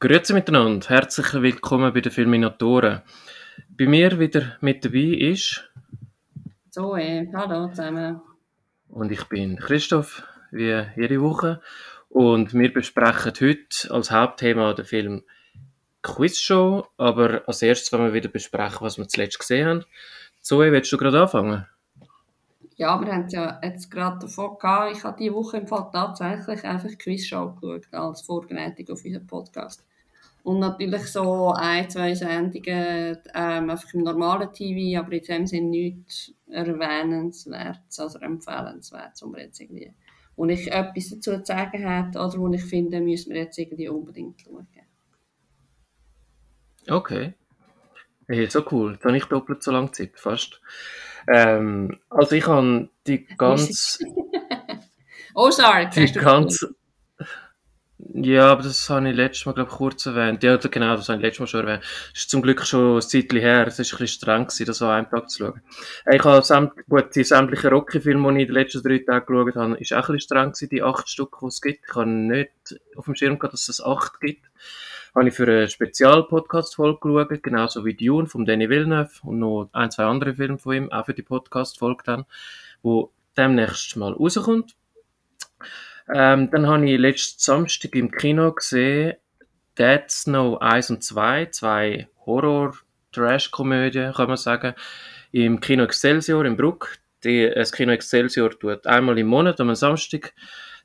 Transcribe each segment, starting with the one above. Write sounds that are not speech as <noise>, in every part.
Grüezi miteinander, herzlich willkommen bei den Filminatoren. Bei mir wieder mit dabei ist Zoe, hallo zusammen. und ich bin Christoph, wie jede Woche. Und wir besprechen heute als Hauptthema den Film Quizshow, aber als erstes wollen wir wieder besprechen, was wir zuletzt gesehen haben. Zoe, willst du gerade anfangen? Ja, wir haben es ja jetzt gerade davon gehabt. Ich habe diese Woche im Fall tatsächlich einfach Quizshow geschaut, als Vorbereitung auf unseren Podcast. Und natürlich so ein, zwei Sendungen ähm, einfach im normalen TV, aber in dem Sinne nichts erwähnenswertes oder empfehlenswertes, wo, jetzt irgendwie, wo ich etwas dazu zu sagen hätte oder wo ich finde, müssen wir jetzt irgendwie unbedingt schauen. Okay. Hey, so cool. Da nicht doppelt so lange Zeit, fast. Ähm, also ich habe die <laughs> ganz... Ozark, die hast du ganz... Ja, aber das habe ich letztes Mal, glaube ich, kurz erwähnt. Ja, genau, das habe ich letztes Mal schon erwähnt. Das ist zum Glück schon ein Zeitchen her. Es war ein bisschen streng, gewesen, das an einem Tag zu schauen. Ich habe sämt, gut, die sämtlichen Rocky-Filme, die ich in den letzten drei Tagen geschaut habe, ist auch ein bisschen streng gewesen, die acht Stück, die es gibt. Ich habe nicht auf dem Schirm gehabt, dass es acht gibt. Habe ich für eine Spezial-Podcast-Folge geschaut, genauso wie Dune von Danny Villeneuve und noch ein, zwei andere Filme von ihm, auch für die Podcast-Folge dann, wo demnächst mal rauskommt. Ähm, dann habe ich letzten Samstag im Kino gesehen Dead Snow 1 und 2, zwei Horror-Trash-Komödien, kann man sagen, im Kino Excelsior in Bruck. Die, das Kino Excelsior tut einmal im Monat, am Samstag,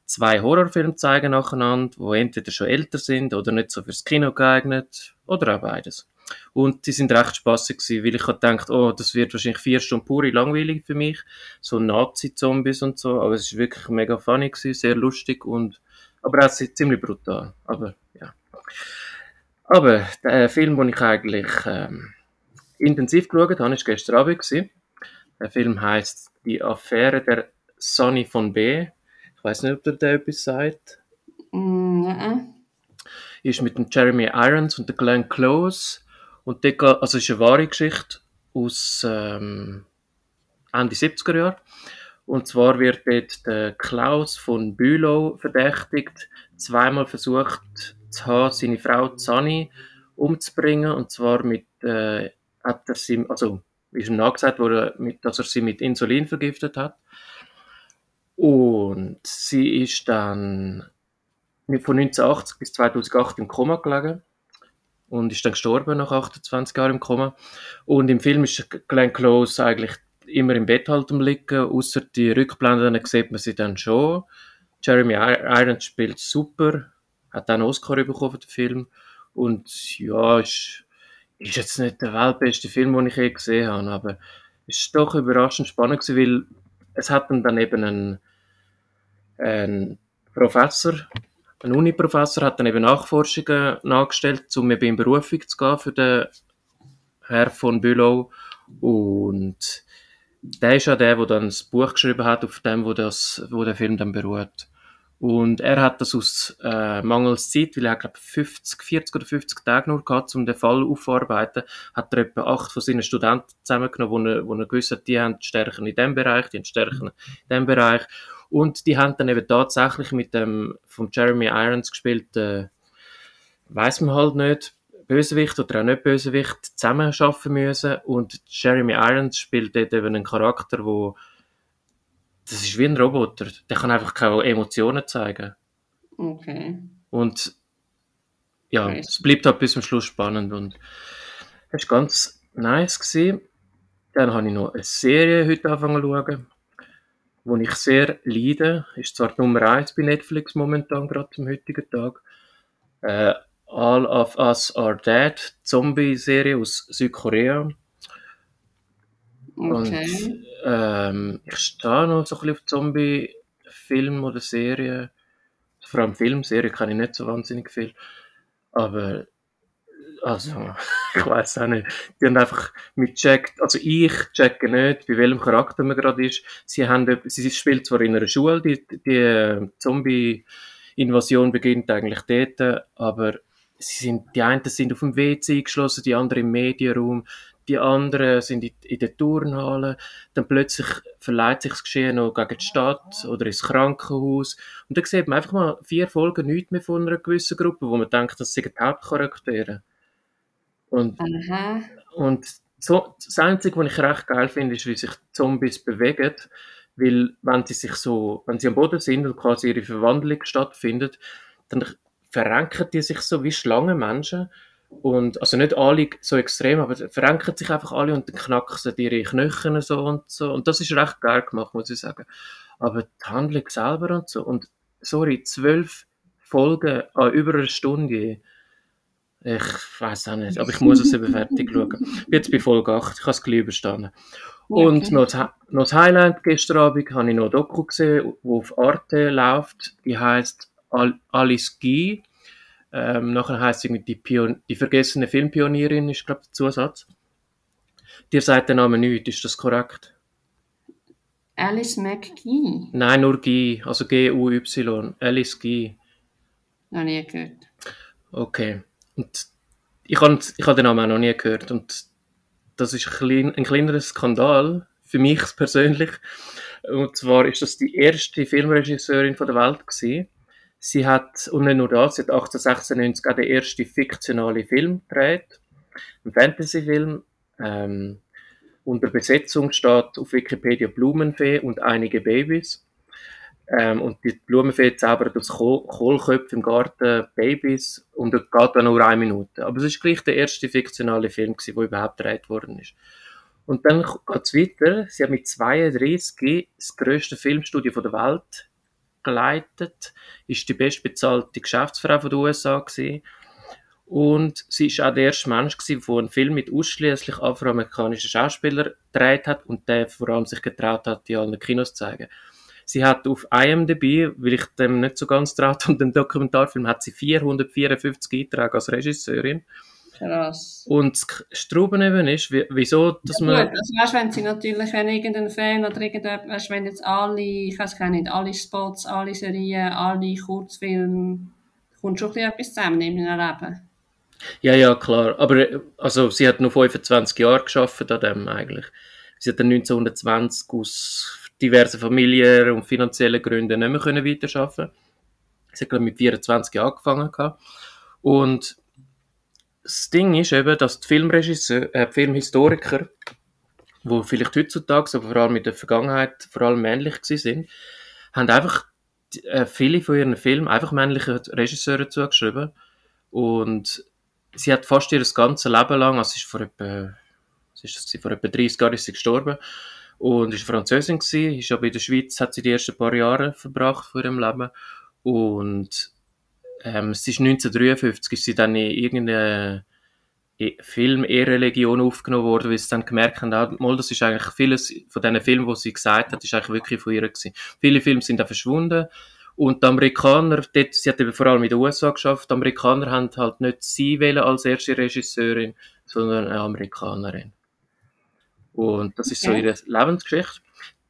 zwei Horrorfilme zeigen nacheinander, die entweder schon älter sind oder nicht so fürs Kino geeignet oder auch beides. Und die sind recht spaßig gewesen, weil ich habe gedacht, oh, das wird wahrscheinlich vier Stunden pure langweilig für mich, so Nazi-Zombies und so, aber es ist wirklich mega funny gewesen, sehr lustig und aber auch ziemlich brutal. Aber ja. Aber der Film, den ich eigentlich ähm, intensiv geschaut habe, ist gestern Abend gewesen. Der Film heißt Die Affäre der Sonny von B. Ich weiß nicht, ob der der etwas sagt. Mm, nein. Ist mit dem Jeremy Irons und der Glenn Close. Und geht- also ist eine wahre Geschichte aus ähm, Ende 70er Jahre. Und zwar wird dort der Klaus von Bülow verdächtigt, zweimal versucht zu haben, seine Frau Zani umzubringen. Und zwar mit, äh, hat er sie, also ist ihm nachgesagt worden, dass er sie mit Insulin vergiftet hat. Und sie ist dann von 1980 bis 2008 im Koma gelegen und ist dann gestorben nach 28 Jahren im Koma. Und im Film ist Glenn Close eigentlich immer im Bett halt am liegen, außer die Rückblenden dann sieht man sie dann schon. Jeremy Ir- Irons spielt super, hat auch einen Oscar bekommen für den Film und ja, ist, ist jetzt nicht der weltbeste Film, den ich je gesehen habe, aber es ist doch überraschend spannend weil es hat dann, dann eben einen, einen Professor ein Uni-Professor hat dann eben Nachforschungen nachgestellt, um eben in Berufung zu gehen für den Herr von Bülow. Und der ist ja der, der dann das Buch geschrieben hat, auf dem, wo, das, wo der Film dann beruht. Und er hat das aus äh, mangels Zeit, weil er glaube 50, 40 oder 50 Tage nur gehabt, um den Fall aufzuarbeiten, hat er etwa acht von seinen Studenten zusammengenommen, wo er, wo er gewusst hat, die haben Stärken in dem Bereich, die haben Stärken in dem Bereich. Und die haben dann eben tatsächlich mit dem von Jeremy Irons gespielten, weiß man halt nicht, Bösewicht oder auch nicht Bösewicht zusammenarbeiten müssen. Und Jeremy Irons spielt dort eben einen Charakter, wo das ist wie ein Roboter. Der kann einfach keine Emotionen zeigen. Okay. Und ja, Right. es bleibt halt bis zum Schluss spannend und das war ganz nice. Gewesen. Dann habe ich noch eine Serie heute angefangen zu schauen, wo ich sehr leide. Ist zwar Nummer 1 bei Netflix momentan, gerade zum heutigen Tag. Äh, All of Us Are Dead, Zombie-Serie aus Südkorea. Okay. Und ähm, ich stehe noch so ein bisschen auf Zombie-Film oder Serien. Vor allem Film, Serie kann ich nicht so wahnsinnig viel. Aber, also, <laughs> ich weiß auch nicht. Die haben einfach mit checkt, also ich checke nicht, bei welchem Charakter man gerade ist. Sie haben, sie spielt zwar in einer Schule, die, die äh, Zombie-Invasion beginnt eigentlich dort, aber sie sind, die einen sind auf dem WC eingeschlossen, die anderen im Medienraum, die anderen sind in, in der Turnhalle, dann plötzlich verleiht sich das Geschehen noch gegen die Stadt oder ins Krankenhaus und dann sieht man einfach mal vier Folgen nichts mehr von einer gewissen Gruppe, wo man denkt, das sind die Hauptcharaktere. Und, Aha. und so, das Einzige, was ich recht geil finde, ist, wie sich Zombies bewegen, weil wenn sie sich so, wenn sie am Boden sind und quasi ihre Verwandlung stattfindet, dann verrenken die sich so wie Schlangenmenschen und, also nicht alle so extrem, aber verrenken sich einfach alle und dann knacken sie ihre Knochen so und so. Und das ist recht geil gemacht, muss ich sagen. Aber die Handlung selber und so. Und, sorry, zwölf Folgen an über eine Stunde. Ich weiß auch nicht, aber ich muss es eben fertig schauen. Ich bin jetzt bei Folge 8, ich habe es gleich überstanden. Und Okay. noch, das, noch das Highlight gestern Abend habe ich noch ein Doku gesehen, wo auf Arte läuft. Die heißt Al Alice Guy. Ähm, nachher heisst sie die, Pion die vergessene Filmpionierin, ist glaube ich der Zusatz. Dir sagt der Name nichts, ist das korrekt? Alice McGee. Nein, nur Guy, also G-U-Y. Alice Guy. Noch nie gehört. Okay. Und ich habe ich den Namen auch noch nie gehört. Und das ist ein, klein, ein kleinerer Skandal, für mich <laughs> persönlich. Und zwar ist das die erste Filmregisseurin von der Welt gewesen. Sie hat, und nicht nur das, sie hat 1896 auch den ersten fiktionalen Film gedreht. Ein Fantasyfilm. Ähm, unter Besetzung steht auf Wikipedia Blumenfee und einige Babys. Ähm, und die Blumenfee zaubert aus Kohl Kohlköpfen im Garten Babys und das geht dann nur eine Minute. Aber es ist gleich der erste fiktionale Film, der überhaupt gedreht worden ist. Und dann geht es weiter. Sie hat mit 32 das grösste Filmstudio der Welt geleitet, ist die bestbezahlte Geschäftsfrau den USA gewesen. Und sie ist auch der erste Mensch der einen Film mit ausschließlich afroamerikanischen Schauspielern gedreht hat und der vor allem sich getraut hat, die allen Kinos zu zeigen. Sie hat auf IMDb, weil ich dem nicht so ganz traut und dem Dokumentarfilm, hat sie 454 Einträge als Regisseurin. Krass. Und das Strauben eben ist, wie- wieso, dass Ja, man... gut, also weißt, wenn sie natürlich, wenn irgendein Fan oder irgendetwas, weißt, wenn jetzt alle, ich weiß gar nicht, alle Spots, alle Serien, alle Kurzfilme, kommt schon etwas zusammen in meinem Leben. Ja, ja, klar. Aber also, sie hat nur 25 Jahre geschafft an dem eigentlich. Sie hat dann 1920 aus diversen familiären und finanziellen Gründen nicht mehr können weiterarbeiten. Sie hat glaub, mit 24 angefangen. Und das Ding ist eben, dass die Filmregisseur, äh, die Filmhistoriker, wo vielleicht heutzutage, aber vor allem in der Vergangenheit vor allem männlich sind, haben einfach äh, viele von ihren Filmen einfach männlichen Regisseuren zugeschrieben. Und sie hat fast ihr ganzes Leben lang, also ist vor etwa, ist das, vor etwa 30 Jahren ist sie gestorben und ist Französin gewesen, ist aber in der Schweiz, hat sie die ersten paar Jahre verbracht von ihrem Leben und ähm, es ist 1953 ist sie dann in irgendeine Film Ehrenlegion aufgenommen worden, weil sie dann gemerkt haben, ah, mal, das ist eigentlich vieles von diesen Filmen, die sie gesagt hat, ist eigentlich wirklich von ihr gewesen. Viele Filme sind dann verschwunden und die Amerikaner, dort, sie hat eben vor allem in den USA geschafft, die Amerikaner haben halt nicht sie wählen als erste Regisseurin, sondern eine Amerikanerin. Und das ist so Okay. ihre Lebensgeschichte.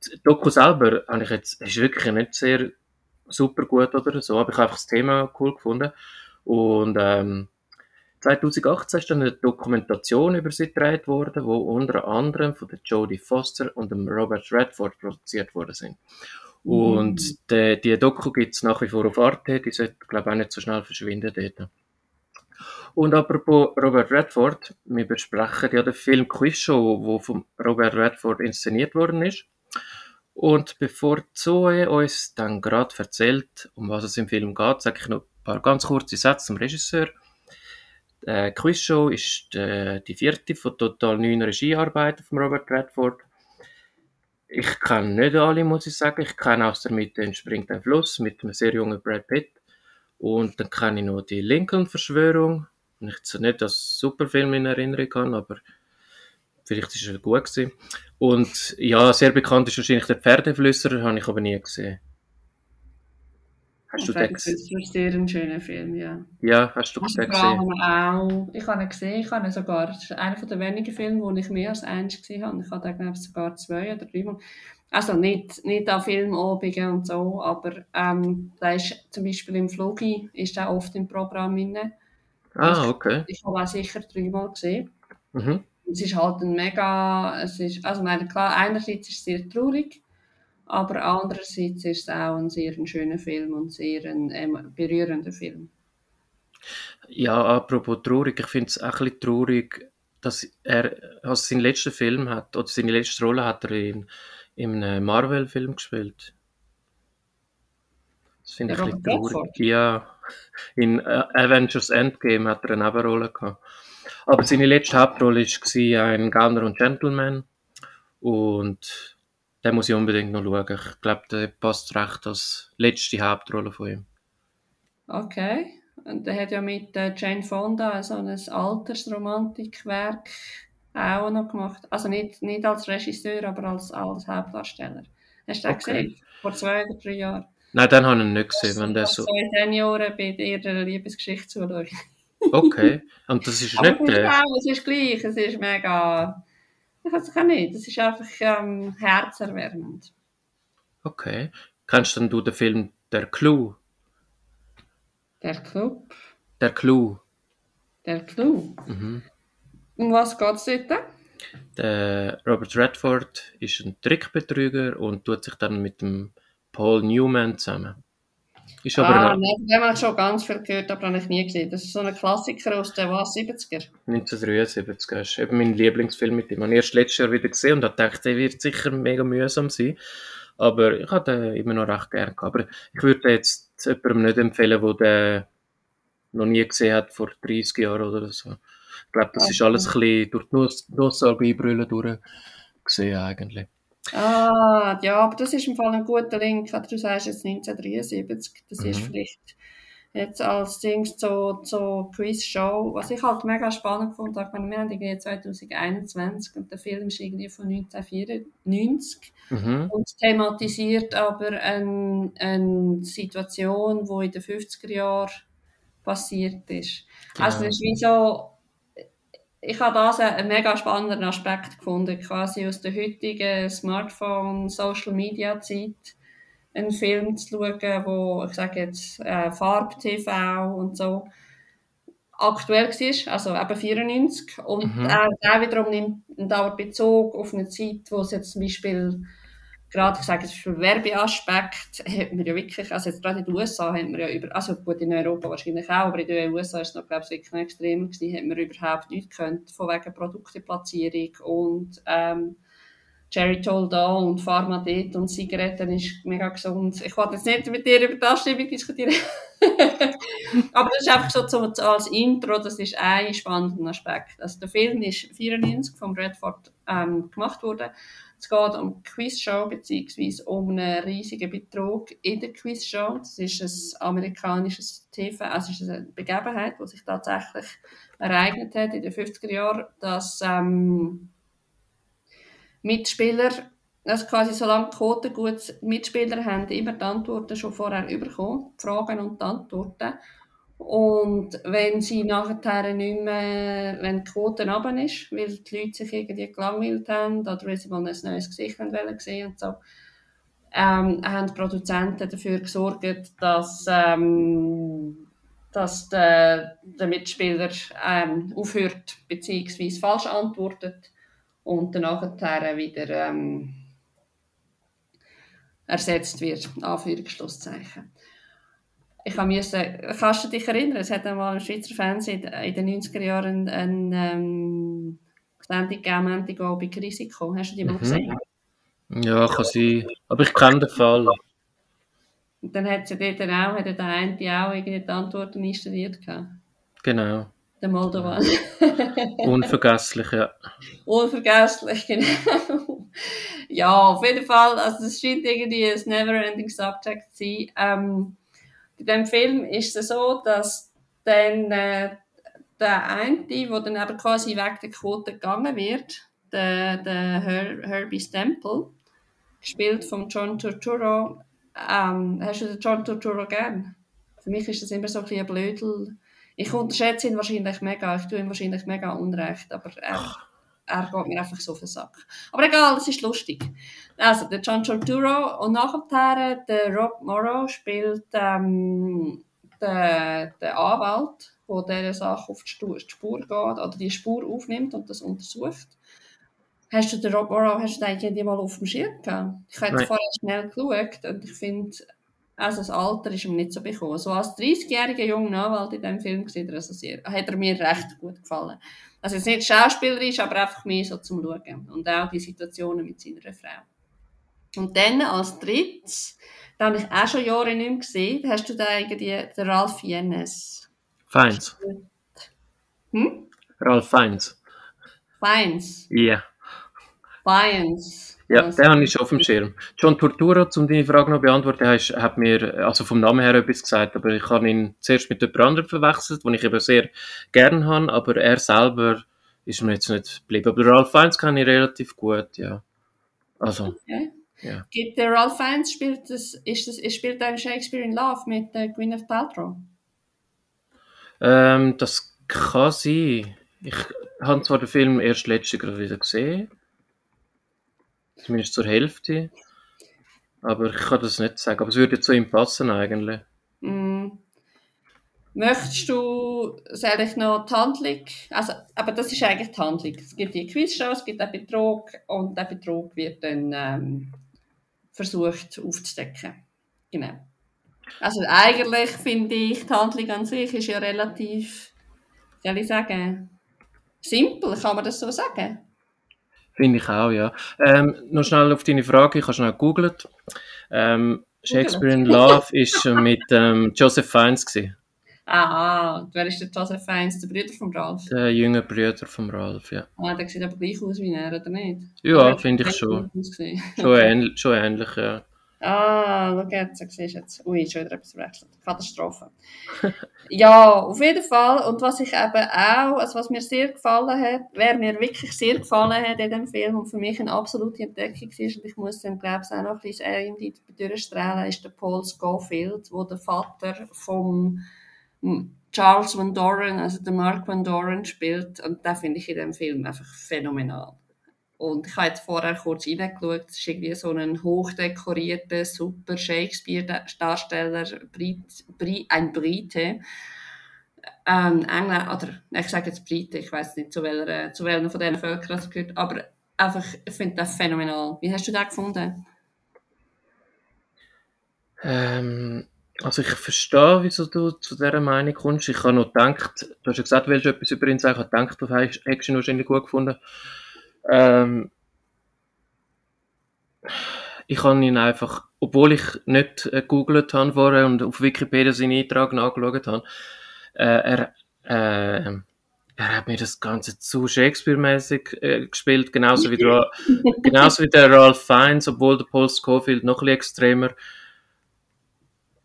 Die Doku selber habe ich jetzt, ist wirklich nicht sehr super gut oder so, aber ich habe einfach das Thema cool gefunden. Und ähm, 2018 ist dann eine Dokumentation über sie gedreht worden, wo unter anderem von der Jodie Foster und dem Robert Redford produziert worden sind. Und die, die Doku gibt es nach wie vor auf Arte, die sollte, glaube ich, auch nicht so schnell verschwinden dort. Und apropos Robert Redford, wir besprechen ja den Film Quizshow, wo von Robert Redford inszeniert worden ist. Und bevor Zoe uns dann gerade erzählt, um was es im Film geht, sage ich noch ein paar ganz kurze Sätze zum Regisseur. Die Quizshow ist äh, die vierte von total neun Regiearbeiten von Robert Redford. Ich kenne nicht alle, muss ich sagen. Ich kenne aus der Mitte entspringt ein Fluss mit einem sehr jungen Brad Pitt. Und dann kenne ich noch die Lincoln-Verschwörung. Ich nicht als Superfilm in Erinnerung habe, aber vielleicht ist er gut gewesen. Und ja, sehr bekannt ist wahrscheinlich der Pferdeflüsser, habe ich aber nie gesehen. Hast du den Das gesehen? ist sehr ein schöner Film, ja. Ja, hast du den gesehen? auch, ich habe ihn gesehen, ich habe ihn sogar, das ist einer der wenigen Filme, wo ich mehr als eins gesehen habe. Ich habe den, glaube ich, sogar zwei oder drei Mal. Also nicht, nicht an Filmabenden und so, aber ähm, da ist zum Beispiel im Flugi, ist der oft im Programm drin. Ah, okay. Ich habe auch sicher dreimal gesehen. Mhm. es ist halt ein mega, es ist, also meine, klar, einerseits ist es sehr traurig, aber andererseits ist es auch ein sehr schöner Film und sehr ein ähm, berührender Film. Ja, apropos traurig, ich finde es auch ein bisschen traurig, dass er also seinen letzten Film hat, oder seine letzte Rolle hat er in einem Marvel-Film gespielt. Das finde ich ein bisschen traurig. Ja, in äh, Avengers Endgame hat er eine Nebenrolle gehabt. Aber seine letzte Hauptrolle war ein Gauner und Gentleman. Und den muss ich unbedingt noch schauen. Ich glaube, der passt recht als letzte Hauptrolle von ihm. Okay. Und er hat ja mit äh, Jane Fonda so ein Altersromantikwerk auch noch gemacht. Also nicht, nicht als Regisseur, aber als, als Hauptdarsteller. Hast du den okay. gesehen? Vor zwei oder drei Jahren. Nein, den habe ich nicht gesehen. Wenn der so... zwei Senioren bei ihrer Liebesgeschichte zuschauen. <laughs> okay, und das ist nicht der... Ja, es ist gleich, es ist mega... Ich weiß auch nicht, es ist einfach ähm, herzerwärmend. Okay. Kennst denn du den Film Der Clou? Der Club? Der Clou. Der Clou? Mhm. Um was geht es dort? Der Robert Redford ist ein Trickbetrüger und tut sich dann mit dem Paul Newman zusammen. Ist aber ah, nein, den habe ich schon ganz viel gehört, aber habe ich nie gesehen. Das ist so ein Klassiker aus den was, 70er? 1973. Das ist eben mein Lieblingsfilm mit dem. Ich habe erst letztes Jahr wieder gesehen und dachte, der wird sicher mega mühsam sein. Aber ich habe den immer noch recht gerne gehabt. Aber ich würde jetzt jemandem nicht empfehlen, der den noch nie gesehen hat, vor 30 Jahren oder so. Ich glaube, das ist alles ein bisschen durch die Nusssalbeibrille durchgesehen eigentlich. Ah, ja, aber das ist im Fall ein guter Link. Du sagst jetzt 1973, das mhm. ist vielleicht jetzt als Ding so, so Quiz-Show, was ich halt mega spannend fand. Ich meine, wir haben irgendwie 2021 und der Film ist irgendwie von 1994 mhm. und thematisiert aber eine, eine Situation, die in den 50er Jahren passiert ist. Genau. Also es ist wie so ich habe das einen mega spannenden Aspekt gefunden, quasi aus der heutigen Smartphone, Social Media Zeit einen Film zu schauen, wo ich sage jetzt äh, Farb-TV und so aktuell war, also eben 94 und mhm. äh, der wiederum nimmt einen Bezug auf eine Zeit, wo es jetzt zum Beispiel gerade gesagt, für Werbeaspekt <laughs> hat man ja wirklich, also jetzt gerade in den USA haben wir ja über, also gut in Europa wahrscheinlich auch, aber in den USA ist es noch, glaube ich, wirklich extrem gewesen, hat man überhaupt nichts gekannt, von wegen Produkteplatzierung und ähm, Jerry Told All und Pharma dort und Zigaretten ist mega gesund. Ich wollte jetzt nicht mit dir über die Abstimmung diskutieren. <laughs> Aber das ist einfach so zum, als Intro, das ist ein spannender Aspekt. Also der Film ist 94 vom Redford ähm, gemacht worden. Es geht um eine Quizshow bzw. um einen riesigen Betrug in der Quizshow. Das ist ein amerikanisches TV, also es ist eine Begebenheit, die sich tatsächlich ereignet hat in den 50er Jahren, dass ähm, Mitspieler, also quasi solange die Quoten gut Mitspieler haben, immer die Antworten schon vorher bekommen, die Fragen und die Antworten. Und wenn sie nachher nicht mehr, wenn die Quote runter ist, weil die Leute sich irgendwie gelangweilt haben oder weil sie mal ein neues Gesicht wollen sehen und so, ähm, haben die Produzenten dafür gesorgt, dass, ähm, dass der, der Mitspieler ähm, aufhört bzw. falsch antwortet und nachher wieder ähm, ersetzt wird, Anführungsschlusszeichen. Ich musste, kannst du dich erinnern, es hat einmal im Schweizer Fernsehen in den 90er Jahren eine ähm, Sendung gegeben, bei Risiko. Hast du die mal mhm. gesehen? Ja, kann sein. Aber ich kenne den Fall. Und dann hat sie dort auch, hat der eine auch irgendwie die Antworten installiert gehabt. Genau. Der Moldovan. <laughs> Unvergesslich, ja. Unvergesslich, genau. ja, auf jeden Fall, also das scheint irgendwie ein never-ending Subject zu sein. Ähm, in dem Film ist es so, dass dann äh, der eine, der dann eben quasi weg der Quote gegangen wird, der, der Her Herbie Stemple, gespielt von John Turturro. Ähm, hast du den John Turturro gern? Für mich ist das immer so ein bisschen ein Blödel ich unterschätze ihn wahrscheinlich mega, ich tue ihm wahrscheinlich mega unrecht, aber er, er geht mir einfach so auf den Sack. Aber egal, es ist lustig. Also, der John Turturro und nachher der Rob Morrow spielt ähm, den, den Anwalt der dieser Sache auf die Spur geht oder die Spur aufnimmt und das untersucht. Hast du den Rob Morrow, hast du den irgendwie mal auf dem Schirm gehabt? Ich habe vorher schnell geschaut und ich finde, also das Alter ist ihm nicht so bekommen. So als 30-jähriger junger Anwalt in diesem Film sieht er, sehr, hat er mir recht gut gefallen. Also es ist nicht schauspielerisch, aber einfach mehr so zum Schauen. Und auch die Situationen mit seiner Frau. Und dann als drittes, da habe ich auch schon Jahre nicht mehr gesehen, hast du da irgendwie den Ralph Fiennes. Feins. Hm? Ralph Feins. Feins. Ja. Yeah. Lions. Ja, also, den habe ich schon auf dem Schirm. John Tortura, um deine Frage noch beantworten, hast, hat mir also vom Namen her etwas gesagt, aber ich habe ihn zuerst mit jemand anderem verwechselt, den ich eben sehr gerne habe, aber er selber ist mir jetzt nicht geblieben. Aber Ralph Fiennes kenne ich relativ gut, ja. Also, okay. ja. Gibt der Ralph Fiennes, spielt das, ist das, spielt ein Shakespeare in Love mit äh, Gwyneth Paltrow? Ähm, das kann sein. Ich habe zwar den Film erst letztes Jahr wieder gesehen, Zumindest zur Hälfte. Aber ich kann das nicht sagen. Aber es würde zu ihm passen eigentlich. Mm. Möchtest du, soll ich noch die Handlung, also, aber das ist eigentlich die Handlung. Es gibt die Quizshow, es gibt einen Betrug und der Betrug wird dann ähm, versucht aufzudecken. Genau. Also eigentlich finde ich, die Handlung an sich ist ja relativ, soll ich sagen, simpel, kann man das so sagen? Finde ich auch, ja. Ähm, noch schnell auf deine Frage, ich habe schnell gegoogelt. Ähm, Shakespeare in Love ist mit ähm, Joseph Fiennes. Gewesen. Ah, wer ist der Joseph Fiennes? Der Bruder von Ralph? Der junge Bruder von Ralph, ja. Ah, der sieht aber gleich aus wie er, oder nicht? Ja, finde ich schon. schon, ähnlich, schon ähnlich, ja. Ah, schau jetzt, siehst jetzt. Ui, schon wieder etwas verwechselt. Katastrophe. <laughs> ja, auf jeden Fall. Und was ich eben auch, also was mir sehr gefallen hat, wer mir wirklich sehr gefallen hat in dem Film und für mich eine absolute Entdeckung ist, und ich muss dann, glaube ich, auch noch ein bisschen in die durchstrahlen, ist der Paul Schofield, wo der Vater vom Charles Van Doren, also der Mark Van Doren spielt. Und da finde ich in dem Film einfach phänomenal. Und ich habe jetzt vorher kurz reingeschaut, es ist irgendwie so ein hochdekorierter, super Shakespeare-Darsteller, ein Brite. Ähm, England, oder ich sage jetzt Brite, ich weiß nicht, zu welcher, zu welcher von diesen Völkern das gehört, aber einfach, ich finde das phänomenal. Wie hast du das gefunden? Ähm, also ich verstehe, wieso du zu dieser Meinung kommst. Ich habe noch gedacht, du hast ja gesagt, willst du etwas über ihn sagen, ich habe gedacht, du hast ihn wahrscheinlich gut gefunden. Ähm, ich habe ihn einfach, obwohl ich nicht äh, gegoogelt habe vorher und auf Wikipedia seinen Eintrag nachgeschaut habe, äh, er, äh, er hat mir das Ganze zu Shakespeare-mäßig äh, gespielt, genauso wie, der, <laughs> genauso wie der Ralph Fiennes, obwohl der Paul Scofield noch ein bisschen extremer.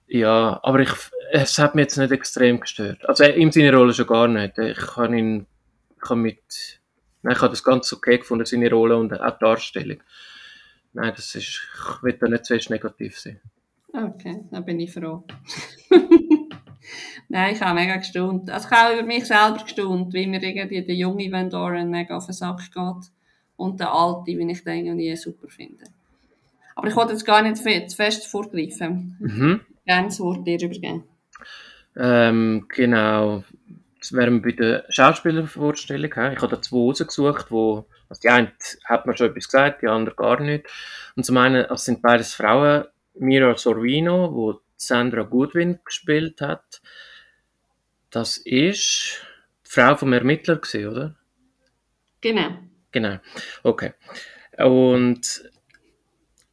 Ja, aber ich, es hat mich jetzt nicht extrem gestört. Also ihm seine Rolle schon gar nicht. Ich kann ihn, ich kann mit Nein, ich habe das ganz okay gefunden, seine Rolle und auch die Darstellung. Nein, das ist, ich will da nicht zuerst negativ sein. Okay, dann bin ich froh. <laughs> Nein, ich habe mega gestaunt. Also ich habe über mich selber gestaunt, wie mir irgendwie der junge Van Doren mega auf den Sack geht und der alte, wie ich den irgendwie super finde. Aber ich wollte jetzt gar nicht zu fest vorgreifen. Mhm. Gerne das Wort dir übergeben. Ähm, genau. Wären wir bei der Schauspielervorstellung. Ich habe da zwei rausgesucht, wo, also die eine hat mir schon etwas gesagt, die andere gar nicht. Und zum einen, es sind beides Frauen, Mira Sorvino, wo Sandra Goodwin gespielt hat. Das ist die Frau vom Ermittler gewesen, oder? Genau. Genau. Okay. Und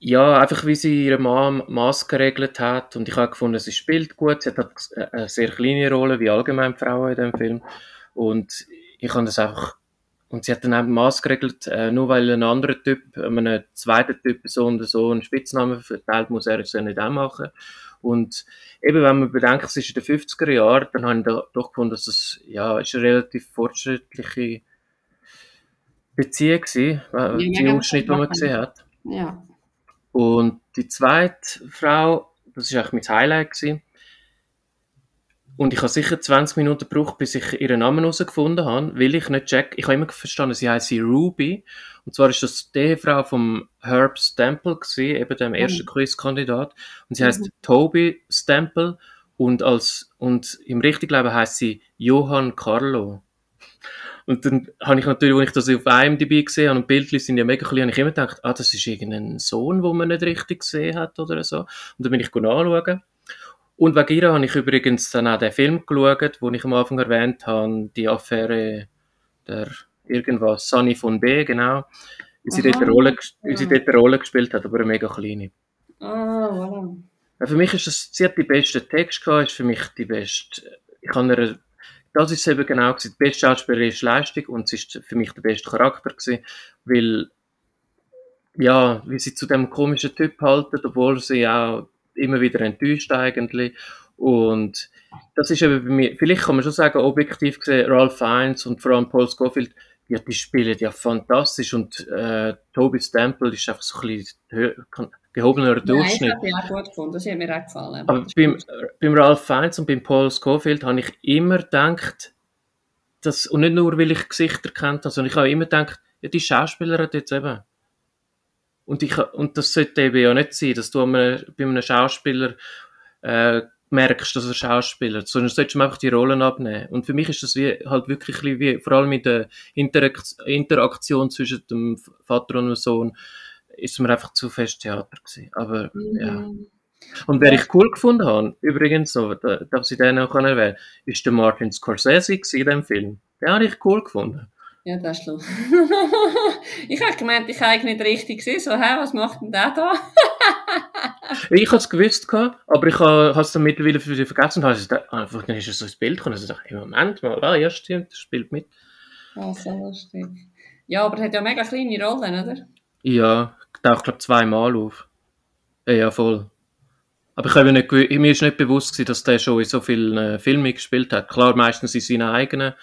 ja, einfach wie sie ihre Mann Maß geregelt hat. Und ich habe gefunden, sie spielt gut, sie hat eine sehr kleine Rolle, wie allgemein Frauen in dem Film. Und ich habe das einfach und sie hat dann eben Maß geregelt, äh, nur weil ein anderer Typ, einem zweiten Typ so und so einen Spitznamen verteilt, muss er es ja nicht auch machen. Und eben, wenn man bedenkt, es ist in den 50er Jahren, dann habe ich da doch gefunden, dass es, ja, ist eine relativ fortschrittliche Beziehung war, die Ausschnitt, die man. gesehen hat. Ja. Und die zweite Frau, das war eigentlich mein Highlight. Gewesen. Und ich habe sicher 20 Minuten gebraucht, bis ich ihren Namen herausgefunden habe, weil ich nicht check. Ich habe immer verstanden, sie heißt Ruby. Und zwar ist das die Ehefrau von Herb Stemple gewesen, eben dem ersten mhm. Quizkandidat. Und sie heißt mhm. Toby Stemple. und, als, und im richtigen Leben heißt sie Johann Carlo. Und dann habe ich natürlich, als ich das auf IMDb gesehen habe, und die Bildchen sind ja mega klein, habe ich immer gedacht, ah, das ist irgendein Sohn, den man nicht richtig gesehen hat oder so. Und dann bin ich nachschauen. Und wegen ihr habe ich übrigens dann auch den Film geschaut, den ich am Anfang erwähnt habe, die Affäre der irgendwas, Sunny von B, genau. Wie sie, dort eine, Rolle, wie sie dort eine Rolle gespielt hat, aber eine mega kleine. Ah, voilà. Für mich ist das, sie hat die besten Text gehabt, ist für mich die beste, ich kann ihr, das ist eben genau gewesen, die beste schauspielerische Leistung und sie ist für mich der beste Charakter gewesen, weil, ja, wie sie zu dem komischen Typ halten, obwohl sie auch immer wieder enttäuscht eigentlich. Und das ist eben bei mir, vielleicht kann man schon sagen, objektiv gesehen, Ralph Fiennes und vor allem Paul Scofield, ja, die spielen ja fantastisch und äh, Toby Stample ist einfach so ein bisschen gehobener Durchschnitt. Nein, ich habe auch gut gefunden, das hat mir auch gefallen. Aber beim, beim Ralph Fiennes und beim Paul Scofield habe ich immer gedacht, dass, und nicht nur, weil ich Gesichter kennt habe, sondern ich habe immer gedacht, ja, die Schauspieler hat jetzt eben und, ich, und das sollte eben ja nicht sein, dass du bei einem Schauspieler äh, merkst, dass er Schauspieler sondern du solltest ihm einfach die Rollen abnehmen. Und für mich ist das wie, halt wirklich wie, vor allem mit der Interaktion zwischen dem Vater und dem Sohn, ist mir einfach zu fest Theater gewesen. Aber, mhm. ja. Und wer ich cool gefunden habe, übrigens, so, darf ich den auch erwähnen, ist der Martin Scorsese in diesem Film. Den habe ich cool gefunden. Ja, das ist schlimm. <laughs> ich habe gemeint, ich habe nicht richtig gesehen. So, hä, was macht denn der da? <laughs> ich habe es gewusst, aber ich habe es dann mittlerweile vergessen und habe einfach, dann ist es so ins Bild gekommen. Also ich dachte, Moment mal, ah, ja, stimmt, das spielt mit. Ah, so lustig. Ja, aber er hat ja mega kleine Rollen, oder? Ja, taucht, glaube ich, zweimal auf. Ja, voll. Aber ich habe nicht, mir ist nicht bewusst gewesen, dass der schon in so vielen äh, Filmen gespielt hat. Klar, meistens in seinen eigenen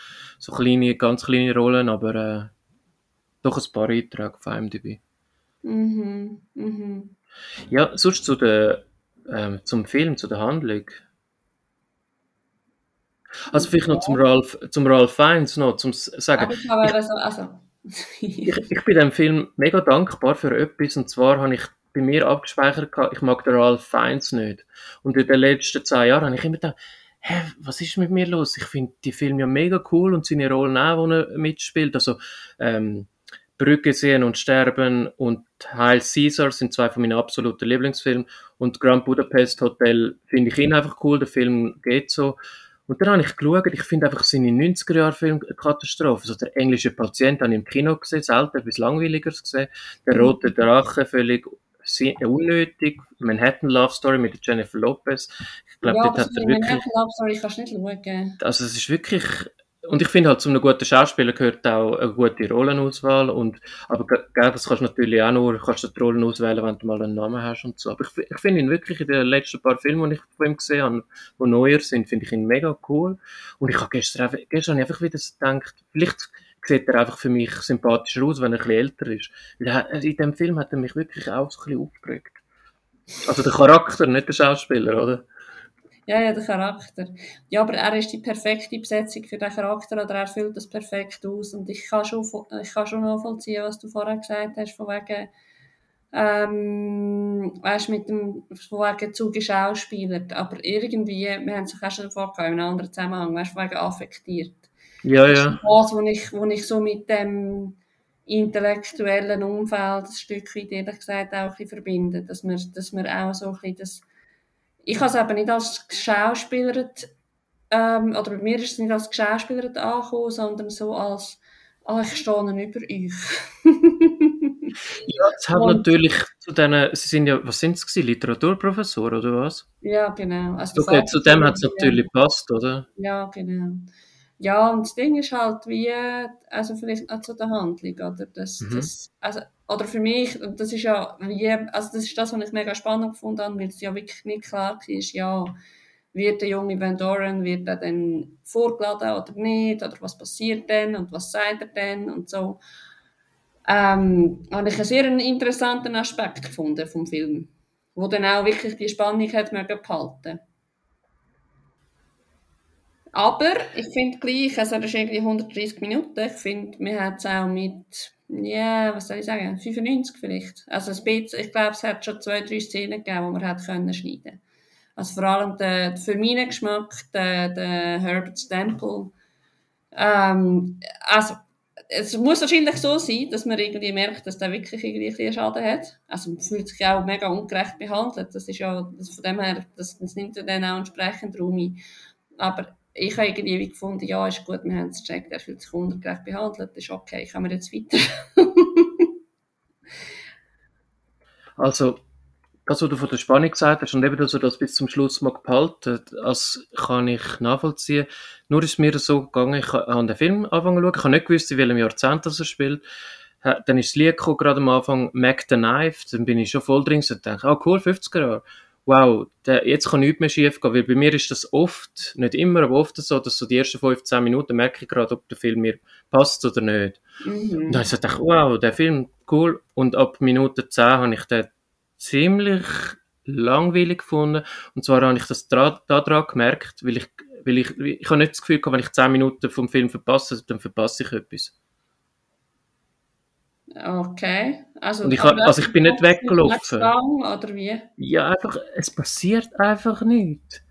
so kleine, ganz kleine Rollen, aber äh, doch ein paar Einträge auf IMDb. Mhm, mhm. Ja, sonst zu der, ähm, zum Film, zu der Handlung. Also vielleicht noch zum Ralph, zum Ralph Fiennes noch, zum sagen. Ich, also, also. ich, ich bin dem Film mega dankbar für etwas und zwar habe ich bei mir abgespeichert, ich mag den Ralph Fiennes nicht. Und in den letzten zwei Jahren habe ich immer gedacht, hä, was ist mit mir los? Ich finde die Filme ja mega cool und seine Rollen auch, wo er mitspielt. Also, ähm, Brücke sehen und sterben und Heil Caesar sind zwei von meinen absoluten Lieblingsfilmen. Und Grand Budapest Hotel finde ich ihn einfach cool, der Film geht so. Und dann habe ich geschaut, ich finde einfach seine 90er-Jahre-Film Katastrophe. Also der englische Patient habe ich im Kino gesehen, selten etwas Langweiligeres gesehen. Der rote Drache völlig unnötig. Manhattan Love Story mit Jennifer Lopez. Ich glaube, ja, dort hat er wirklich. Manhattan Love Story kannst du nicht schauen. Also, es ist wirklich. Und ich finde halt, zu einem guten Schauspieler gehört auch eine gute Rollenauswahl. Und, aber gell, das kannst du natürlich auch nur, kannst du die Rollen auswählen, wenn du mal einen Namen hast und so. Aber ich, ich finde ihn wirklich in den letzten paar Filmen, die ich von ihm gesehen habe, die neuer sind, finde ich ihn mega cool. Und ich habe gestern, gestern einfach wieder gedacht, vielleicht sieht er einfach für mich sympathischer aus, wenn er bisschen älter ist. Weil in dem Film hat er mich wirklich auch so ein bisschen aufgeregt. Also der Charakter, nicht der Schauspieler, oder? Ja, ja, der Charakter. Ja, aber er ist die perfekte Besetzung für den Charakter oder er füllt das perfekt aus. Und ich kann schon, ich kann schon nachvollziehen, was du vorher gesagt hast, von wegen, ähm, weißt, mit dem, von wegen zu geschauspielert. Aber irgendwie, wir haben es auch schon davor gehabt, in einem anderen Zusammenhang, weißt, von wegen affektiert. Ja, ja. Das was ich, was ich so mit dem intellektuellen Umfeld ein Stück weit, ehrlich gesagt, auch ein bisschen verbinde. Dass wir, dass wir auch so ein bisschen das... Ich habe es eben nicht als Schauspieler, ähm, oder bei mir ist es nicht als Schauspieler angekommen, sondern so als, ah, ich stehe über euch. ja, es hat <laughs> natürlich zu denen, sie sind ja, was sind es gewesen, Literaturprofessor oder was? Ja, genau. Also okay, zu dem hat es natürlich gepasst, oder? Ja, genau. Ja, und das Ding ist halt wie, also vielleicht auch zu der Handlung, oder? Das, mhm. das, also, oder für mich, und das ist ja wie, also das ist das, was ich mega spannend gefunden habe, weil es ja wirklich nicht klar war, ja, wird der junge Van Doren, wird er dann vorgeladen oder nicht, oder was passiert denn und was sagt er denn und so. Ähm, habe ich einen sehr interessanten Aspekt gefunden vom Film, wo dann auch wirklich die Spannung hat behalten aber ich finde gleich, also das ist irgendwie 130 Minuten. Ich finde, wir haben es auch mit, ja, was soll ich sagen, 95 vielleicht. Also bisschen, ich glaube, es hat schon zwei, drei Szenen gegeben, die man hat können schneiden Also vor allem der, für meinen Geschmack, der, der Herbert Stample. Ähm, also, es muss wahrscheinlich so sein, dass man irgendwie merkt, dass der wirklich irgendwie einen Schaden hat. Also man fühlt sich auch mega ungerecht behandelt. Das ist ja, das von dem her, das, das nimmt ja dann auch entsprechend Raum ein. Aber ich habe irgendwie gefunden, ja, ist gut, wir haben es gecheckt, er fühlt sich ungerecht behandelt, ist okay, kann wir jetzt weiter. <laughs> also, das, was du von der Spannung gesagt hast und eben, dass er das bis zum Schluss mal behalten, das kann ich nachvollziehen. Nur ist mir so gegangen, ich habe den Film angefangen zu ich habe nicht gewusst, in welchem Jahrzehnt das er spielt. Dann ist das Lied gekommen, gerade am Anfang, Mac the Knife, dann bin ich schon voll drin und dachte, ah cool, 50er Jahre. Wow, der, jetzt kann nichts mehr schief gehen, weil bei mir ist das oft, nicht immer, aber oft so, dass so die ersten 15 Minuten merke ich gerade, ob der Film mir passt oder nicht. Mhm. Und dann habe ich gedacht, wow, der Film, cool. Und ab Minute 10 habe ich den ziemlich langweilig gefunden. Und zwar habe ich das daran gemerkt, weil ich, weil ich, ich habe nicht das Gefühl gehabt, wenn ich 10 Minuten vom Film verpasse, dann verpasse ich etwas. Okay. Also, und ich, hab, also ich bin nicht weggelaufen. Oder wie? Ja, einfach, es passiert einfach nichts.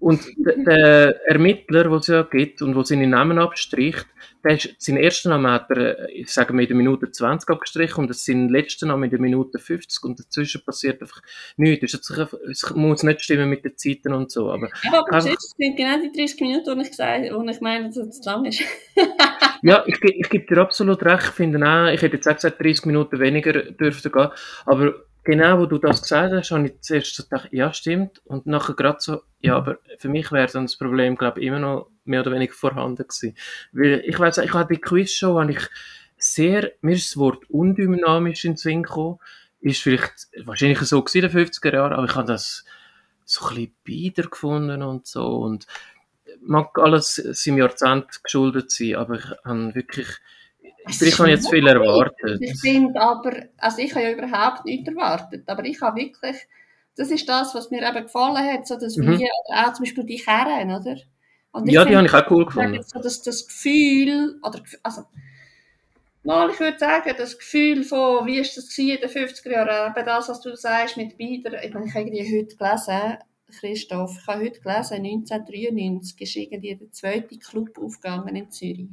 Und <laughs> der Ermittler, den es ja gibt und der seinen Namen abstricht, der ist, seinen ersten Namen hat er, ich sage mal, in der Minute 20 abgestrichen und seinen letzten Namen in der Minute 50 und dazwischen passiert einfach nichts. Es muss nicht stimmen mit den Zeiten und so. Aber, ja, aber einfach, sind genau die 30 Minuten, die ich, gesagt, wo ich meine, dass es zu lang ist. <laughs> ja, ich, ich gebe dir absolut recht. Ich finde auch, ich hätte jetzt auch gesagt, 30 Minuten weniger dürfte gehen. Aber genau, wo du das gesagt hast, habe ich zuerst gedacht, ja, stimmt. Und nachher gerade so, ja, aber für mich wäre dann das Problem, glaube ich, immer noch mehr oder weniger vorhanden gewesen. Weil ich weiß, ich habe die Quizshow, habe ich sehr, mir ist das Wort undynamisch in Sinn gekommen. Ist vielleicht wahrscheinlich so in den 50er Jahren, aber ich habe das so ein bisschen bieder gefunden und so. Und mag alles seinem Jahrzehnt geschuldet sein, aber ich habe wirklich ich habe jetzt viel erwartet. Ich finde aber, also ich habe ja überhaupt nichts erwartet, aber ich habe wirklich, das ist das, was mir eben gefallen hat, so dass mhm. wir, auch zum Beispiel die Kerne, oder? ja, die habe ich auch cool gefunden. So, dass das Gefühl, oder, also, mal, ich würde sagen, das Gefühl von, wie ist das in den 50er Jahren, eben das, was du sagst mit Bieder, ich meine, ich habe irgendwie heute gelesen, Christoph, ich habe heute gelesen, 1993 ist irgendwie der zweite Club aufgegangen in Zürich.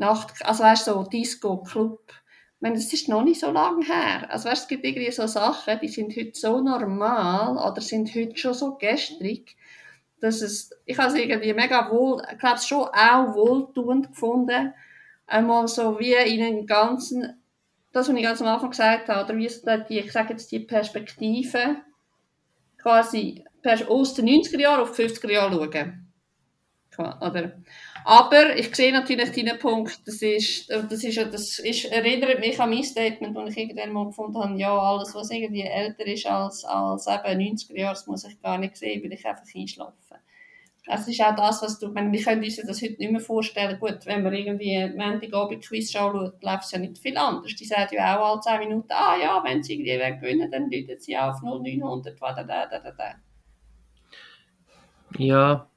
Nacht, also weißt so Disco, Club. Ich meine, das ist noch nicht so lange her. Also weißt, es gibt irgendwie so Sachen, die sind heute so normal oder sind heute schon so gestrig, dass es, ich habe es irgendwie mega wohl, ich glaube schon auch wohltuend gefunden, einmal so wie in den ganzen, das, was ich ganz am Anfang gesagt habe, oder wie so die, ich sage jetzt die Perspektive, quasi aus den 90er Jahren auf die 50er Jahre schauen. Oder? Aber ich sehe natürlich deinen Punkt, das ist, das ist, das ist, erinnert mich an mein Statement, das ich irgendwann mal gefunden habe, ja, alles, was irgendwie älter ist als, als eben 90er Jahre, das muss ich gar nicht sehen, weil ich einfach einschlafen. Das ist auch das, was du, meine, wir können uns das heute nicht mehr vorstellen. Gut, wenn wir irgendwie Montagabend Quiz schauen, läuft es ja nicht viel anders. Die sagen ja auch alle 10 Minuten, ah ja, wenn sie irgendwie gewinnen, dann läuten sie auf 0900, da, da, da, da, da. Ja,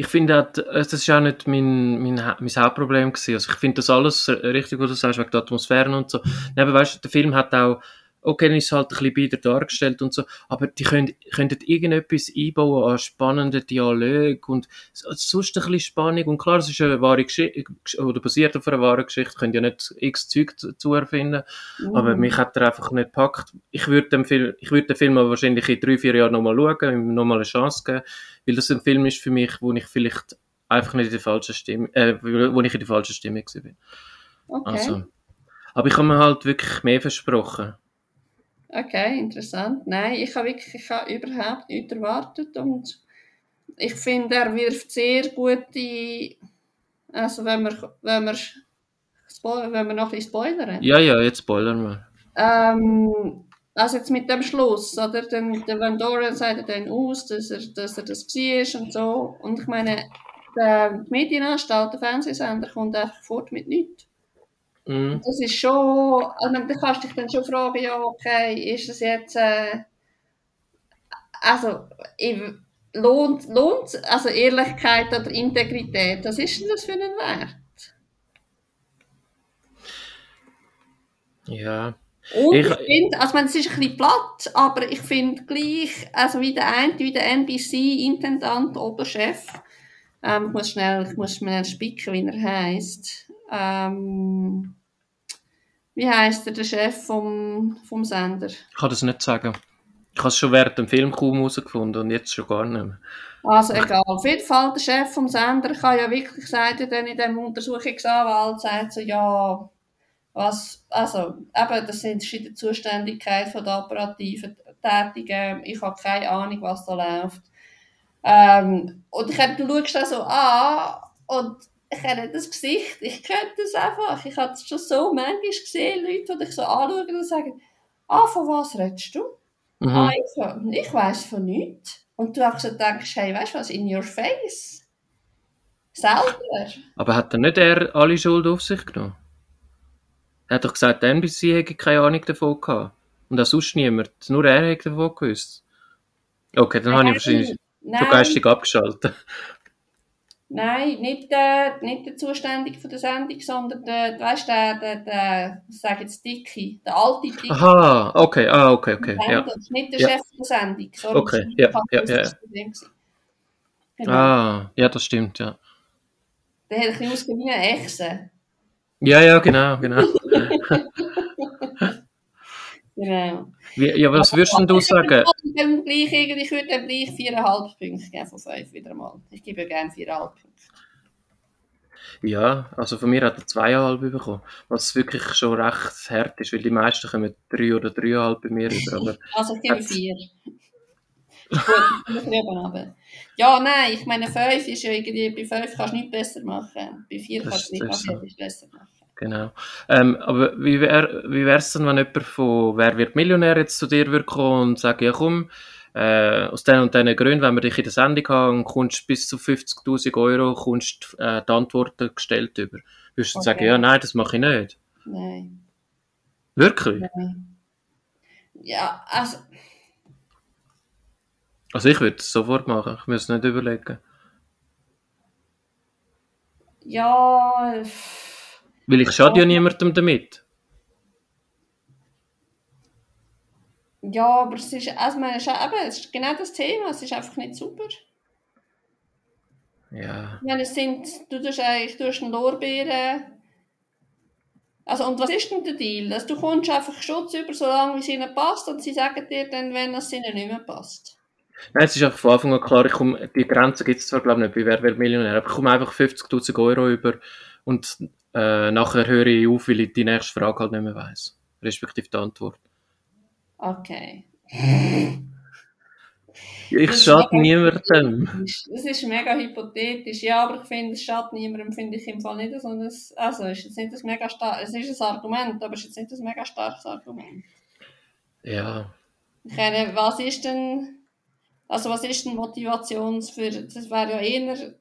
ich finde, das ist auch nicht mein, mein, mein Hauptproblem gewesen. Also ich finde das alles richtig, was du sagst, wegen der Atmosphäre und so. Aber weißt du, der Film hat auch okay, dann ist es halt ein bisschen bieder dargestellt und so, aber die können, könnten irgendetwas einbauen an spannenden Dialog und sonst ein bisschen Spannung und klar, es ist eine wahre Geschichte, oder basiert auf einer wahren Geschichte, könnt ja nicht x Zeug zu erfinden, mhm. aber mich hat er einfach nicht gepackt. Ich würde dem Film, ich würde den Film wahrscheinlich in drei, vier Jahren nochmal schauen, ihm nochmal eine Chance geben, weil das ein Film ist für mich, wo ich vielleicht einfach nicht in der falschen Stimme, äh, wo ich in der falschen Stimme war. Okay. Also, aber ich habe mir halt wirklich mehr versprochen. Okay, interessant. Nein, ich habe wirklich ich habe überhaupt nichts erwartet und ich finde, er wirft sehr gute, also wenn wir, wenn wir, wenn wir noch ein bisschen spoilern. Ja, ja, jetzt spoilern wir. Ähm, also jetzt mit dem Schluss, oder? Dann, wenn Dorian sagt dann aus, dass er, dass er das war und so. Und ich meine, der Medienanstalt, der Fernsehsender, kommt einfach fort mit nichts. Mhm. Das ist schon, also dann kannst du dich dann schon fragen, ja, okay, ist das jetzt, äh, also, lohnt, lohnt, also Ehrlichkeit oder Integrität, was ist denn das für einen Wert? Ja, Und ich, Ich- finde, also es ist ein bisschen platt, aber ich finde gleich, also wie der eine, wie der NBC-Intendant, Oberchef, ähm, ich muss schnell, ich muss schnell spicken, wie er heisst. Ähm, wie heisst er, der Chef vom, vom Sender? Ich kann das nicht sagen. Ich habe es schon während dem Film kaum herausgefunden und jetzt schon gar nicht mehr. Also egal. Auf jeden Fall, der Chef vom Sender kann ja wirklich sagen, dann in dem Untersuchungsanwalt sagt so, ja, was, also, eben, das sind in der Zuständigkeit von der operativen Tätigen. Ich habe keine Ahnung, was da läuft. Ähm, und ich, du schaust das so an und ich kenne das Gesicht, ich kenne das einfach. Ich habe es schon so manchmal gesehen, Leute, die dich so anschauen und sagen, ah, von was redest du? Ah, Mhm. ich, so, ich weiss von nichts. Und du einfach so denkst, hey, weißt du was, in your face. Selber. Aber hat er nicht er alle Schuld auf sich genommen? Er hat doch gesagt, der NBC hätte keine Ahnung davon gehabt. Und auch sonst niemand. Nur er hätte davon gewusst. Okay, dann habe ich wahrscheinlich schon Nein, geistig abgeschaltet. Nein nicht, der, nicht der Zuständige von der Sendung, sondern der, weißt der, der, der, ich sage jetzt Dicky, der alte Dicky. Aha, okay, ah, okay, okay, ja. Das ist nicht der Ja. Chef der Sendung. Sorry, Okay, ja, ja, ja. der gewesen. Genau. Ah, ja, das stimmt, ja. Der hat ein bisschen ausgesehen wie eine Echse. Ja, ja, genau, genau. <laughs> Genau. Wie, ja, was würdest denn du sagen? Ich würde dem gleich, irgendwie- ich würde dem gleich 4,5 Punkte geben von 5 wieder mal. Ich gebe ja gerne 4,5 Punkte. Ja, also von mir hat er zweieinhalb bekommen. Was wirklich schon recht hart ist, weil die meisten kommen drei oder dreieinhalb bei mir über. Aber <laughs> Also ich gebe Hat's- 4. Ist gut. Ja, nein, ich meine 5 ist ja irgendwie, bei 5 kannst du nichts besser machen. Bei 4 Das- kannst du nicht besser machen. Genau. Ähm, aber wie wäre wie wär's denn, wenn jemand von Wer wird Millionär jetzt zu dir würde kommen und sagen, ja komm, äh, aus den und diesen Gründen, wenn wir dich in der Sendung haben kommst bis zu 50'000 Euro, kommst äh, die Antworten gestellt über. Würdest du Okay. sagen, ja, nein, das mache ich nicht. Nein, Wirklich? nein. Ja, also, Also ich würde es sofort machen, ich muss es nicht überlegen. ja, pff, Weil ich schade ja niemandem damit. ja, aber es ist, also, man, es ist, eben, es ist genau das Thema, es ist einfach nicht super. Ja. Ich meine, es sind, du tust eigentlich, du hast einen Lorbeeren. Also, und was ist denn der Deal? Also, du kommst einfach Schutz über, solange es ihnen passt, und sie sagen dir dann, wenn es ihnen nicht mehr passt. Nein, es ist einfach von Anfang an klar, ich komme, die Grenze gibt es zwar glaube ich nicht bei Wer wird Millionär, aber ich komme einfach 50'000 Euro über und äh, nachher höre ich auf, weil ich die nächste Frage halt nicht mehr weiss. Respektive die Antwort. Okay. Ich Das schade niemandem. Das ist mega hypothetisch, ja, aber ich finde, es schadet niemandem, finde ich im Fall nicht so ein, also, es ist jetzt nicht ein mega stark, es ist ein Argument, aber es ist jetzt nicht ein mega starkes Argument. Ja. Ich meine, was ist denn, also was ist denn Motivations für, das wäre ja eher,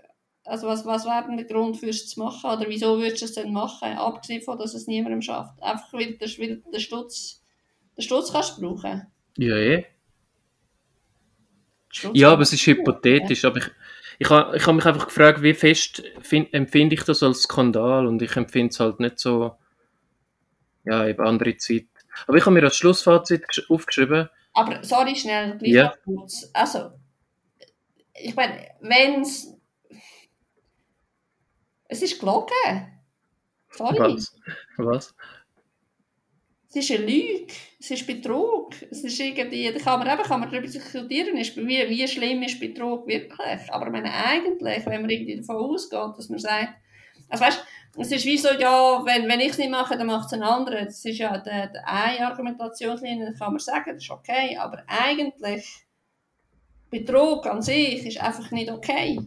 also was, was wäre denn der Grund für es zu machen, oder wieso würdest du es denn machen, abgesehen von, dass es niemandem schafft? Einfach weil, der, weil der Stutz, den Stutz kannst du brauchen. Ja, eh. Stutz Ja, aber es ist hypothetisch. Aber ich, ich habe ich hab mich einfach gefragt, wie fest find, empfinde ich das als Skandal und ich empfinde es halt nicht so, ja, eben andere Zeit. Aber ich habe mir als Schlussfazit gesch- aufgeschrieben, Aber, sorry, schnell, gleich Ja. kurz. Also, ich meine, wenn es, es ist gelogen. Sorry. was? Was? Es ist eine Lüge, es ist Betrug, es ist irgendwie, da kann man eben kann man darüber diskutieren, ist, wie, wie schlimm ist Betrug wirklich. Aber meine, eigentlich, wenn man irgendwie davon ausgeht, dass man sagt, also weißt, es ist wie so, ja, wenn, wenn ich es nicht mache, dann macht es ein anderer. Das ist ja der, der eine Argumentationslinie, dann kann man sagen, das ist okay, aber eigentlich, Betrug an sich ist einfach nicht okay.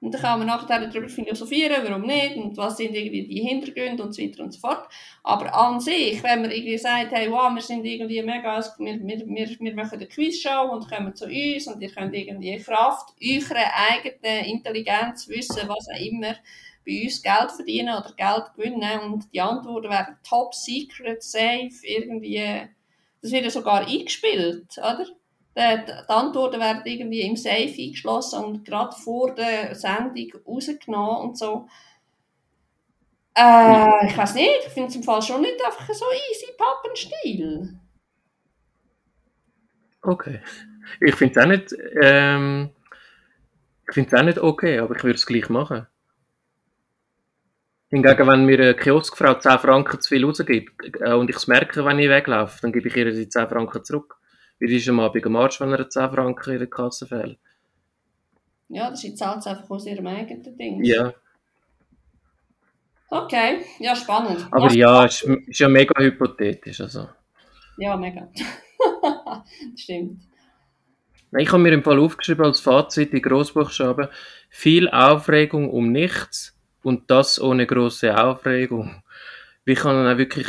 Und dann kann man nachher darüber philosophieren, warum nicht und was sind irgendwie die Hintergründe und so weiter und so fort. Aber an sich, wenn man irgendwie sagt, hey, wow, wir sind irgendwie mega, wir, wir, wir, wir machen eine Quizshow und kommen zu uns und ihr könnt irgendwie Kraft, eure eigene Intelligenz, Wissen, was auch immer, bei uns Geld verdienen oder Geld gewinnen und die Antworten werden top secret, safe, irgendwie, das wird ja sogar eingespielt, oder? Die, die Antworten werden irgendwie im Safe eingeschlossen und gerade vor der Sendung rausgenommen und so. Äh, ich weiß nicht, ich finde es im Fall schon nicht einfach so easy Pappenstil. Okay. Ich finde es auch nicht, ähm, ich finde es auch nicht okay, aber ich würde es gleich machen. Hingegen, wenn mir eine Kioskfrau 10 Franken zu viel rausgibt äh, und ich es merke, wenn ich weglaufe, dann gebe ich ihr die 10 Franken zurück. Die ist am Abend am Arsch, wenn er 10 Franken in der Kasse fehlt. Ja, das ist jetzt einfach aus ihrem eigenen Ding. Ja. Okay, ja, spannend. Aber ja, es ist, ist ja mega hypothetisch. Also. Ja, mega. <laughs> stimmt. Ich habe mir im Fall aufgeschrieben als Fazit in Großbuchstaben viel Aufregung um nichts und das ohne große Aufregung. Wie kann dann auch wirklich,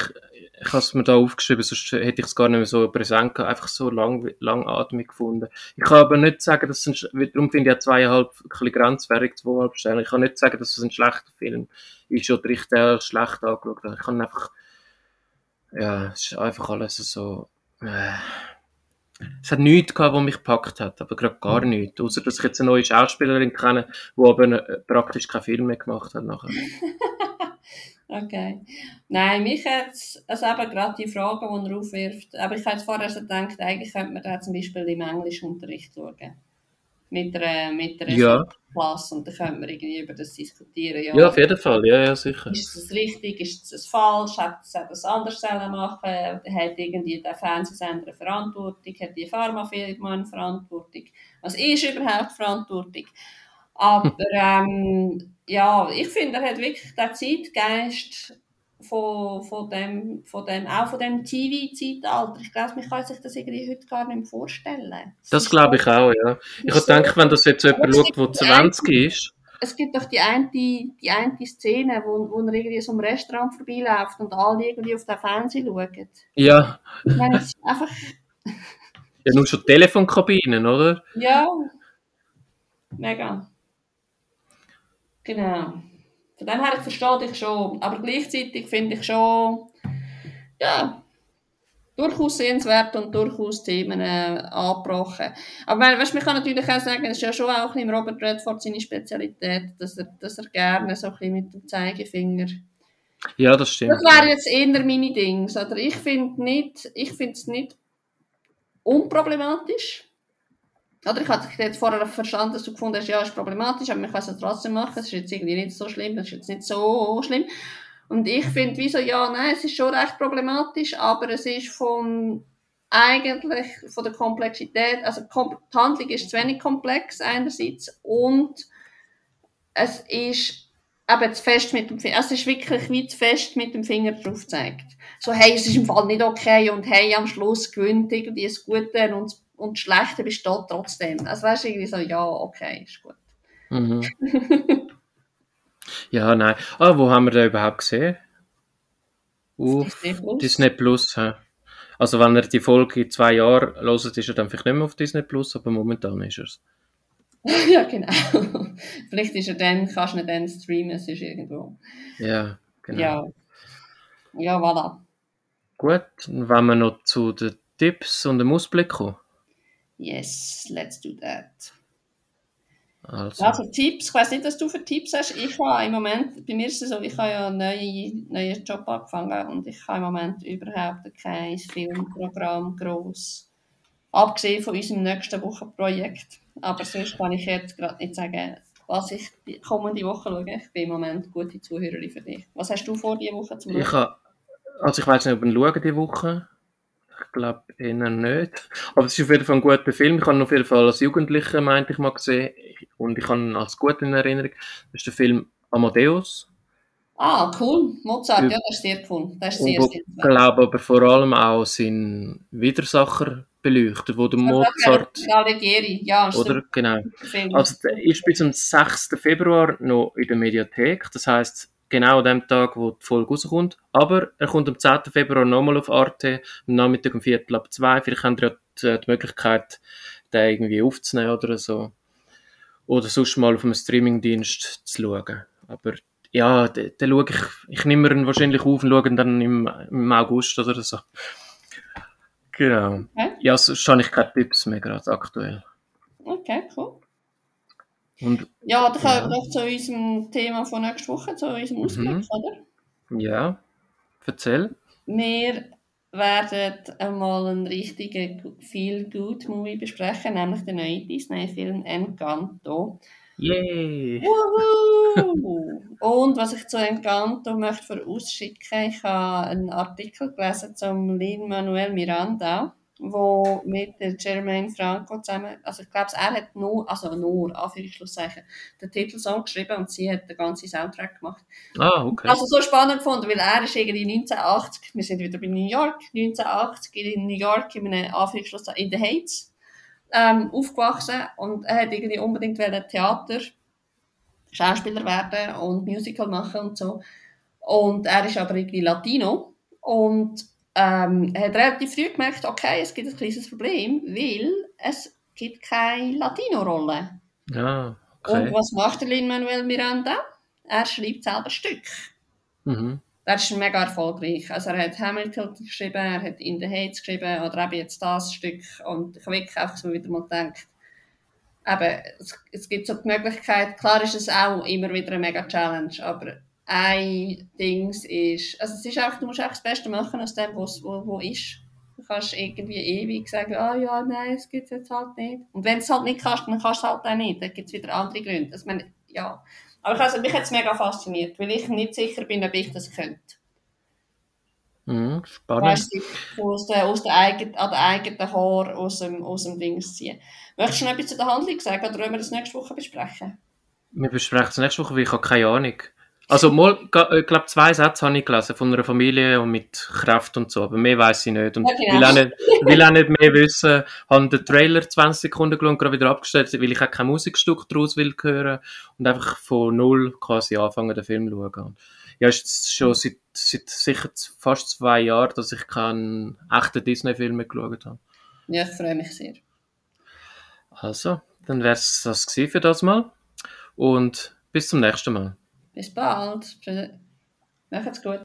ich habe es mir da aufgeschrieben, sonst hätte ich es gar nicht mehr so präsent gehabt, einfach so lang, langatmig gefunden. Ich kann aber nicht sagen, dass es ein, darum finde ich ja zweieinhalb ein bisschen grenzwertig, zweieinhalb Sterne. Ich kann nicht sagen, dass es ein schlechter Film ist oder ich den schlecht angeschaut habe. Ich kann einfach, ja, es ist einfach alles so, äh, es hat nichts gehabt, was mich gepackt hat, aber gerade gar nichts. Außer, dass ich jetzt eine neue Schauspielerin kenne, die aber äh, praktisch keinen Film mehr gemacht hat nachher. <laughs> okay. Nein, mich hat es also eben gerade die Fragen, die er aufwirft, aber ich habe vorher so gedacht, eigentlich könnte man da zum Beispiel im Englischunterricht schauen mit einer, mit einer Ja. Klasse und dann können wir irgendwie über das diskutieren. Ja, Ja, auf jeden Fall, ja, ja, sicher. Ist es richtig, ist es falsch, hat es etwas anders sollen machen, hat irgendwie der Fernsehsender eine Verantwortung, hat die Pharmafirma eine Verantwortung, was ist überhaupt Verantwortung? Aber <laughs> ähm, ja, ich finde, er hat wirklich den Zeitgeist von, von, dem, von dem, auch von dem TV-Zeitalter. Ich glaube, man kann sich das irgendwie heute gar nicht mehr vorstellen. Das ist glaube ich auch, ja. Ich so- wenn das jetzt jemand schaut, der die 20 ist, es gibt doch die eine, die eine Szene, wo, wo er irgendwie so am Restaurant vorbeiläuft und alle irgendwie auf den Fernseher schauen. ja, Ich meine, es ist einfach, ja nur schon Telefonkabinen, oder? ja, mega. Genau. Von dem her, ich verstehe dich schon. Aber gleichzeitig finde ich schon, ja, durchaus sehenswert und durchaus Themen äh, angebrochen. Aber weil, weißt, man kann natürlich auch sagen, es ist ja schon auch ein Robert Redford seine Spezialität, dass er, dass er gerne so ein bisschen mit dem Zeigefinger Ja, das stimmt. Das wäre jetzt eher meine Dings. Oder ich finde nicht, ich finde es nicht unproblematisch. Oder ich hatte jetzt vorher verstanden, dass du gefunden hast, ja, es ist problematisch, aber man kann es ja trotzdem machen. Es ist jetzt irgendwie nicht so schlimm, es ist jetzt nicht so schlimm. Und ich finde, wieso, ja, nein, es ist schon recht problematisch, aber es ist von eigentlich von der Komplexität, also die Handlung ist zu wenig komplex einerseits und es ist eben zu fest mit dem Finger, es ist wirklich wie zu fest mit dem Finger drauf gezeigt. So, hey, es ist im Fall nicht okay und hey, am Schluss gewinnt irgendwie das Gute und, und das Schlechte besteht trotzdem. Also weißt du, irgendwie so, ja, okay, ist gut. Mhm. <laughs> ja, nein. Ah, wo haben wir den überhaupt gesehen? Auf Disney Plus. Disney Plus. hä? Also wenn er die Folge in zwei Jahren hört, ist er dann vielleicht nicht mehr auf Disney Plus, aber momentan ist er es. <laughs> ja, genau. Vielleicht ist er dann, kannst du ihn dann streamen, es ist irgendwo. Ja, genau. Ja. Ja, voilà. Gut, dann wollen wir noch zu den Tipps und dem Ausblick kommen. Yes, let's do that. Also, Also Tipps, ich weiß nicht, was du für Tipps hast. Ich habe im Moment, bei mir ist es so, ich habe ja einen neuen, neuen Job angefangen und ich habe im Moment überhaupt kein Filmprogramm gross. Abgesehen von unserem nächsten Wochenprojekt. Aber sonst kann ich jetzt gerade nicht sagen, was ich die kommende Woche schaue. Ich bin im Moment gute Zuhörerin für dich. Was hast du vor, diese Woche zu ich schauen? habe, also ich weiß nicht, ob ich ihn schaue diese Woche. Ich glaube eher nicht. Aber es ist auf jeden Fall ein guter Film. Ich habe ihn auf jeden Fall als Jugendlicher, meinte ich mal, gesehen. Und ich habe ihn als gut in Erinnerung. Das ist der Film Amadeus. Ah, cool. Mozart, ja, das ist sehr cool. Das ist sehr, sehr ich glaube aber vor allem auch seinen Widersacher beleuchtet, wo der Mozart, Alighieri, ja, ist oder? Genau. Also der ist bis zum 6. Februar noch in der Mediathek. Das heißt genau an dem Tag, wo die Folge rauskommt. Aber er kommt am 10. Februar nochmal auf Arte, am Nachmittag um Viertel ab zwei. Vielleicht habt ihr ja die, die Möglichkeit, den irgendwie aufzunehmen oder so. Oder sonst mal auf einem Streamingdienst zu schauen. Aber ja, den, den schaue ich, ich nehme ihn wahrscheinlich auf und schaue ihn dann im, im August oder so. Genau. Okay. Ja, sonst habe ich keine Tipps mehr gerade aktuell. Okay, cool. Und Ja, dann kommen wir doch zu unserem Thema von nächster Woche, zu unserem Ausblick, Mhm. oder? ja, erzähl. Wir werden einmal einen richtigen Feel-Good-Movie besprechen, nämlich den neuen Disney-Film Encanto. Yay! Wuhu! Und was ich zu Encanto möchte vorausschicken, ich habe einen Artikel gelesen zum Lin-Manuel Miranda, wo mit der Jermaine Franco zusammen, also ich glaube, er hat nur, also nur, Anführungszeichen, den Titelsong geschrieben und sie hat den ganzen Soundtrack gemacht. Ah, okay. Also so spannend gefunden, weil er ist irgendwie 1980, wir sind wieder bei New York, 1980 in New York in einem Anführungsschluss in den Heights ähm, aufgewachsen und er hat irgendwie unbedingt Theater Schauspieler werden und Musical machen und so. Und er ist aber irgendwie Latino und ähm, er hat relativ früh gemerkt, okay, es gibt ein kleines Problem, weil es gibt keine Latino-Rolle. Ah, Und okay. was macht der Lin-Manuel Miranda? Er schreibt selber Stück. Mhm. Er ist mega erfolgreich. Also er hat Hamilton geschrieben, er hat In the Heights geschrieben oder eben jetzt das Stück. Und ich habe wirklich einfach so wieder mal gedacht, eben, es, es gibt so die Möglichkeit, klar ist es auch immer wieder eine mega Challenge, aber ein Ding ist, also es ist auch, du musst auch das Beste machen aus dem, was wo, wo ist. Du kannst irgendwie ewig sagen, ah ja, nein, es gibt es jetzt halt nicht. Und wenn du es halt nicht kannst, dann kannst du es halt auch nicht. Dann gibt es wieder andere Gründe. Also, meine, ja. Aber ich also, mich hat es mega fasziniert, weil ich nicht sicher bin, ob ich das könnte. Mhm. Spannend. Weißt du, aus der, aus der eigenen, an der eigenen Haar aus dem, aus dem Ding ziehen. Möchtest du noch etwas zu der Handlung sagen oder wollen wir das nächste Woche besprechen? Wir besprechen es nächste Woche, weil ich habe keine Ahnung. Also mal, ich glaube, zwei Sätze habe ich gelesen von einer Familie und mit Kraft und so, aber mehr weiß ich nicht. Und Ja, genau. will, auch nicht, will auch nicht mehr wissen. Habe den Trailer 20 Sekunden und gerade wieder abgestellt, weil ich auch kein Musikstück daraus will hören und einfach von null quasi anfangen, den Film zu schauen. Ja, ist jetzt schon seit, seit sicher fast zwei Jahren, dass ich keinen echten Disney-Film mehr geschaut habe. Ja, ich freue mich sehr. Also, dann wäre es das für das Mal und bis zum nächsten Mal. Bis bald. Macht's gut.